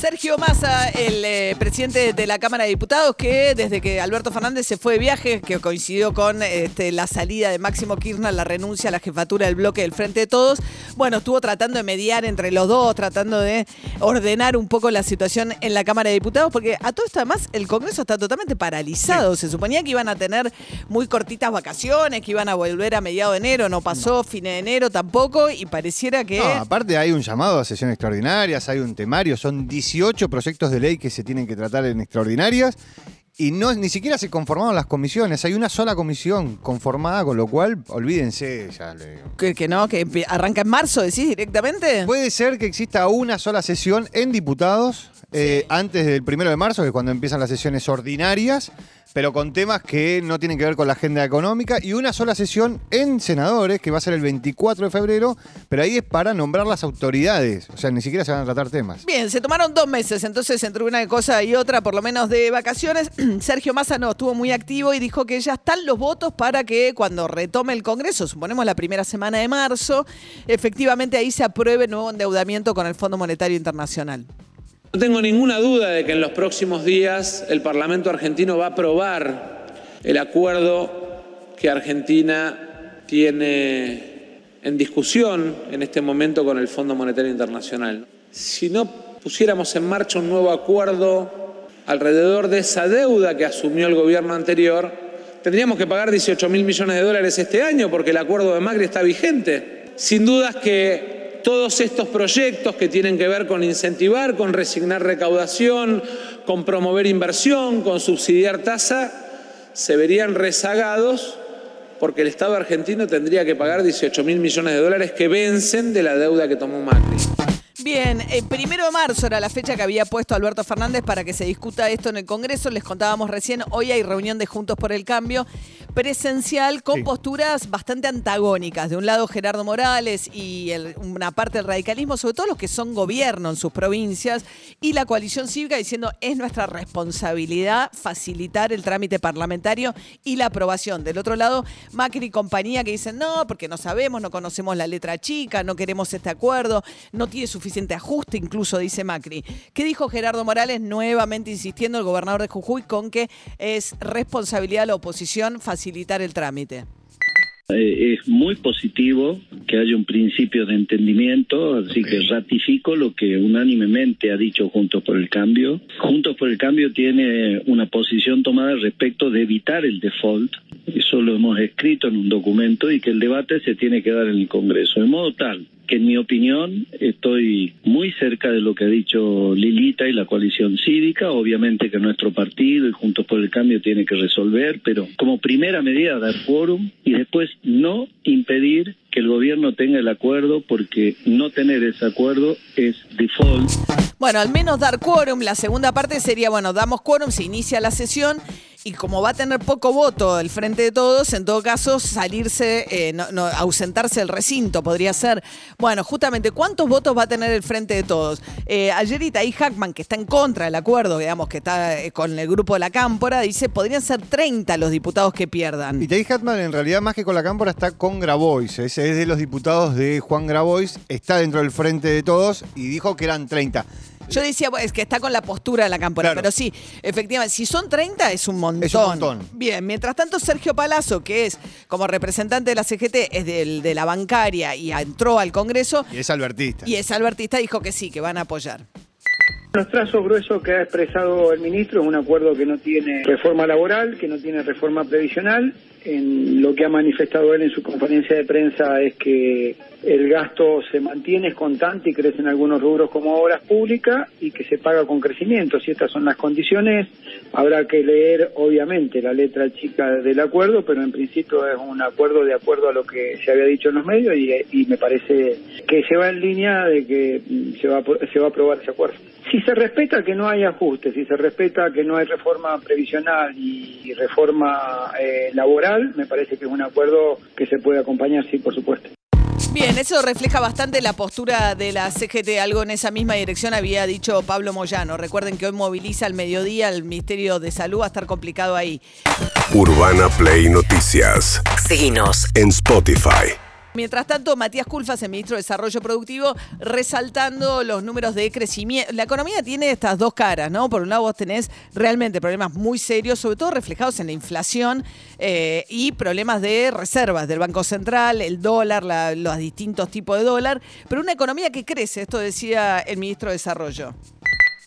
Sergio Massa, el eh, presidente de la Cámara de Diputados, que desde que Alberto Fernández se fue de viaje, que coincidió con este, la salida de Máximo Kirchner, la renuncia a la jefatura del bloque del Frente de Todos, bueno, estuvo tratando de mediar entre los dos, tratando de ordenar un poco la situación en la Cámara de Diputados, porque a todo esto además el Congreso está totalmente paralizado. Se suponía que iban a tener muy cortitas vacaciones, que iban a volver a mediados de enero, no pasó, fin de enero tampoco, y pareciera que... No, aparte hay un llamado a sesiones extraordinarias, hay un temario, son 18 proyectos de ley que se tienen que tratar en extraordinarias y no ni siquiera se conformaron las comisiones. Hay una sola comisión conformada, con lo cual olvídense. Ya le digo. Que, que no, que arranca en marzo, decís directamente. Puede ser que exista una sola sesión en diputados eh, antes del primero de marzo, que es cuando empiezan las sesiones ordinarias, pero con temas que no tienen que ver con la agenda económica, y una sola sesión en senadores, que va a ser el 24 de febrero, pero ahí es para nombrar las autoridades. O sea, ni siquiera se van a tratar temas. Bien, se tomaron dos meses, entonces entre una cosa y otra, por lo menos de vacaciones, Sergio Massa no estuvo muy activo y dijo que ya están los votos para que cuando retome el Congreso, suponemos la primera semana de marzo, efectivamente ahí se apruebe nuevo endeudamiento con el Fondo Monetario Internacional. No tengo ninguna duda de que en los próximos días el Parlamento argentino va a aprobar el acuerdo que Argentina tiene en discusión en este momento con el Fondo Monetario Internacional. Si no pusiéramos en marcha un nuevo acuerdo alrededor de esa deuda que asumió el gobierno anterior, tendríamos que pagar 18 mil millones de dólares este año porque el acuerdo de Macri está vigente. Sin dudas que todos estos proyectos que tienen que ver con incentivar, con resignar recaudación, con promover inversión, con subsidiar tasa, se verían rezagados porque el Estado argentino tendría que pagar 18 mil millones de dólares que vencen de la deuda que tomó Macri. Bien, el primero de marzo era la fecha que había puesto Alberto Fernández para que se discuta esto en el Congreso. Les contábamos recién, hoy hay reunión de Juntos por el Cambio presencial con Sí. posturas bastante antagónicas. De un lado Gerardo Morales y el- una parte del radicalismo, sobre todo los que son gobierno en sus provincias, y la coalición cívica diciendo es nuestra responsabilidad facilitar el trámite parlamentario y la aprobación. Del otro lado, Macri y compañía que dicen no, porque no sabemos, no conocemos la letra chica, no queremos este acuerdo, no tiene suficiente ajuste, incluso dice Macri. ¿Qué dijo Gerardo Morales? Nuevamente insistiendo el gobernador de Jujuy con que es responsabilidad de la oposición facilitar el trámite. Eh, es muy positivo que haya un principio de entendimiento, así que ratifico lo que unánimemente ha dicho Juntos por el Cambio. Juntos por el Cambio tiene una posición tomada respecto de evitar el default, eso lo hemos escrito en un documento y que el debate se tiene que dar en el Congreso, de modo tal que en mi opinión estoy muy cerca de lo que ha dicho Lilita y la coalición cívica, obviamente que nuestro partido y Juntos por el Cambio tiene que resolver, pero como primera medida dar quórum y después no impedir que el gobierno tenga el acuerdo porque no tener ese acuerdo es default. Bueno, al menos dar quórum. La segunda parte sería, bueno, damos quórum, se inicia la sesión y como va a tener poco voto el Frente de Todos, en todo caso salirse, eh, ausentarse del recinto podría ser. Bueno, justamente, ¿cuántos votos va a tener el Frente de Todos? Eh, ayer Itaí Hackman, que está en contra del acuerdo, digamos, que está eh, con el grupo de la Cámpora, dice, podrían ser 30 los diputados que pierdan. Y Tay Hatman en realidad más que con la cámpora está con Grabois. Ese es de los diputados de Juan Grabois. Está dentro del frente de todos y dijo que eran 30. Yo decía, bueno, es que está con la postura de la Cámpora, Claro. pero sí, efectivamente, si son 30 es un montón. Es un montón. Bien, mientras tanto Sergio Palazzo, que es como representante de la CGT, es del- de la bancaria y entró al Congreso Y es albertista. y es albertista, dijo que sí, que van a apoyar. Los trazos gruesos que ha expresado el ministro es un acuerdo que no tiene reforma laboral, que no tiene reforma previsional. En lo que ha manifestado él en su conferencia de prensa es que el gasto se mantiene, es constante y crece en algunos rubros como obras públicas y que se paga con crecimiento. Si estas son las condiciones, habrá que leer obviamente la letra chica del acuerdo, pero en principio es un acuerdo de acuerdo a lo que se había dicho en los medios y, me parece que se va en línea de que se va, se va a aprobar ese acuerdo. Si se respeta que no hay ajustes, si se respeta que no hay reforma previsional y reforma eh, laboral, me parece que es un acuerdo que se puede acompañar, sí, por supuesto. Bien, eso refleja bastante la postura de la CGT. Algo en esa misma dirección había dicho Pablo Moyano. Recuerden que hoy moviliza al mediodía el Ministerio de Salud. Va a estar complicado ahí. Urbana Play Noticias. Seguinos. En Spotify. Mientras tanto, Matías Culfas, el ministro de Desarrollo Productivo, resaltando los números de crecimiento. La economía tiene estas dos caras, ¿no? Por un lado, vos tenés realmente problemas muy serios, sobre todo reflejados en la inflación eh, y problemas de reservas del Banco Central, el dólar, la- los distintos tipos de dólar, pero una economía que crece, esto decía el ministro de Desarrollo.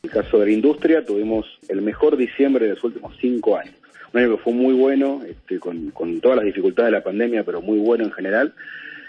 En el caso de la industria, tuvimos el mejor diciembre de los últimos cinco años. Un año que fue muy bueno, este, con, con todas las dificultades de la pandemia, pero muy bueno en general,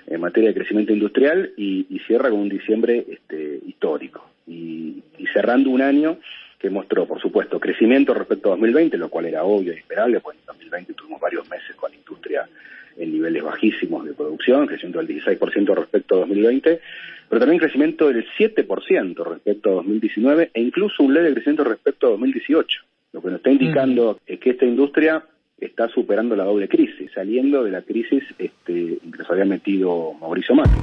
en materia de crecimiento industrial, y, y cierra con un diciembre este, histórico. Y, y cerrando un año que mostró, por supuesto, crecimiento respecto a 2020, lo cual era obvio y esperable, pues en 2020 tuvimos varios meses con la industria en niveles bajísimos de producción, crecimiento del 16% respecto a 2020, pero también crecimiento del 7% respecto a 2019 e incluso un leve crecimiento respecto a 2018, lo que nos está indicando es que esta industria está superando la doble crisis, saliendo de la crisis este, que nos había metido Mauricio Macri.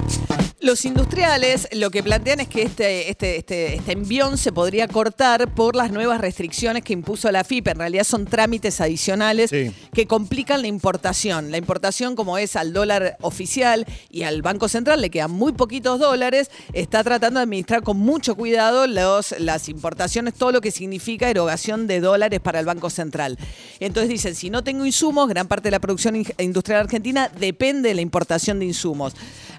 Los industriales lo que plantean es que este, este, este, este envión se podría cortar por las nuevas restricciones que impuso la FIP. En realidad son trámites adicionales Sí. que complican la importación. La importación, como es al dólar oficial y al Banco Central, le quedan muy poquitos dólares, está tratando de administrar con mucho cuidado los, las importaciones, todo lo que significa erogación de dólares para el Banco Central. Entonces dicen, si no tengo insumos, gran parte de la producción in- industrial argentina depende de la importación de insumos.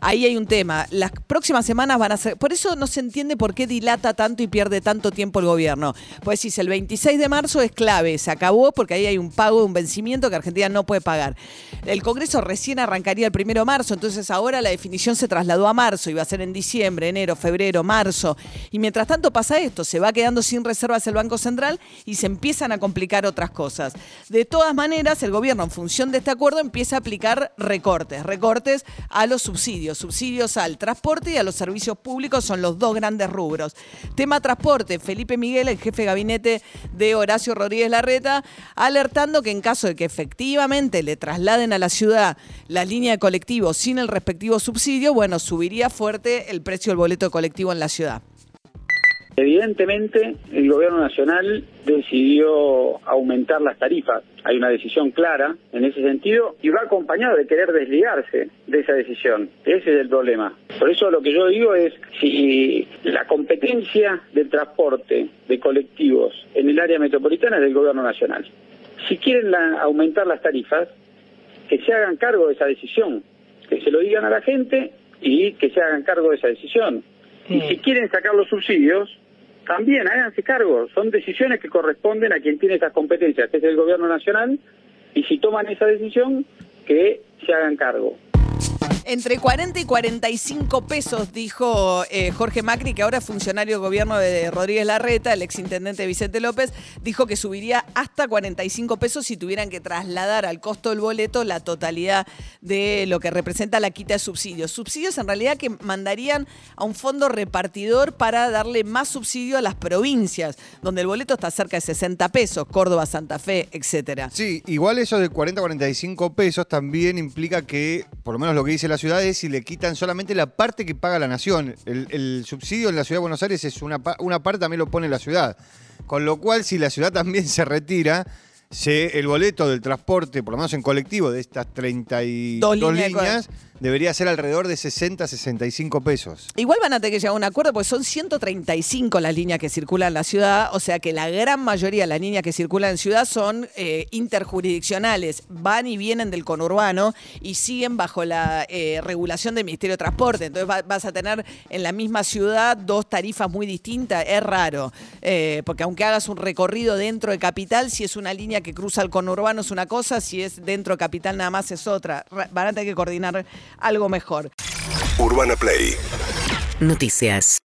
Ahí hay un tema. Las próximas semanas van a ser. Por eso no se entiende por qué dilata tanto y pierde tanto tiempo el gobierno. Pues si el 26 de marzo es clave, se acabó porque ahí hay un pago, un vencimiento que Argentina no puede pagar. El Congreso recién arrancaría el primero de marzo, entonces ahora la definición se trasladó a marzo, iba a ser en diciembre, enero, febrero, marzo. Y mientras tanto pasa esto, se va quedando sin reservas el Banco Central y se empiezan a complicar otras cosas. De todas maneras, el gobierno, en función de este acuerdo, empieza a aplicar recortes, recortes a los subsidios, subsidios al transporte y a los servicios públicos son los dos grandes rubros. Tema transporte, Felipe Miguel, el jefe de gabinete de Horacio Rodríguez Larreta, alertando que en caso de que efectivamente le trasladen a la ciudad la línea de colectivo sin el respectivo subsidio, bueno, subiría fuerte el precio del boleto colectivo en la ciudad. Evidentemente, el gobierno nacional decidió aumentar las tarifas. Hay una decisión clara en ese sentido y va acompañado de querer desligarse de esa decisión. Ese es el problema. Por eso lo que yo digo es, si la competencia del transporte de colectivos en el área metropolitana es del gobierno nacional. Si quieren la- aumentar las tarifas, que se hagan cargo de esa decisión, que se lo digan a la gente y que se hagan cargo de esa decisión. Y si quieren sacar los subsidios, también háganse cargo. Son decisiones que corresponden a quien tiene esas competencias, que es el gobierno nacional, y si toman esa decisión, que se hagan cargo. Entre 40 y 45 pesos, dijo eh, Jorge Macri, que ahora es funcionario de gobierno de Rodríguez Larreta, el exintendente Vicente López, dijo que subiría hasta 45 pesos si tuvieran que trasladar al costo del boleto la totalidad de lo que representa la quita de subsidios. Subsidios en realidad que mandarían a un fondo repartidor para darle más subsidio a las provincias, donde el boleto está cerca de 60 pesos, Córdoba, Santa Fe, etcétera. Sí, igual eso de 40 a 45 pesos también implica que, por lo menos lo que dice la ciudad, es si le quitan solamente la parte que paga la nación. El, subsidio en la ciudad de Buenos Aires es una, una parte, también lo pone la ciudad. Con lo cual, si la ciudad también se retira, se, el boleto del transporte, por lo menos en colectivo, de estas 32 Dos líneas de líneas, debería ser alrededor de 60 a 65 pesos. Igual van a tener que llegar a un acuerdo porque son 135 las líneas que circulan en la ciudad, o sea que la gran mayoría de las líneas que circulan en ciudad son eh, interjurisdiccionales, van y vienen del conurbano y siguen bajo la eh, regulación del Ministerio de Transporte. Entonces va- vas a tener en la misma ciudad dos tarifas muy distintas, es raro, eh, porque aunque hagas un recorrido dentro de Capital, si es una línea que cruza el conurbano es una cosa, si es dentro de Capital nada más es otra. Ra- Van a tener que coordinar algo mejor. Urbana Play Noticias.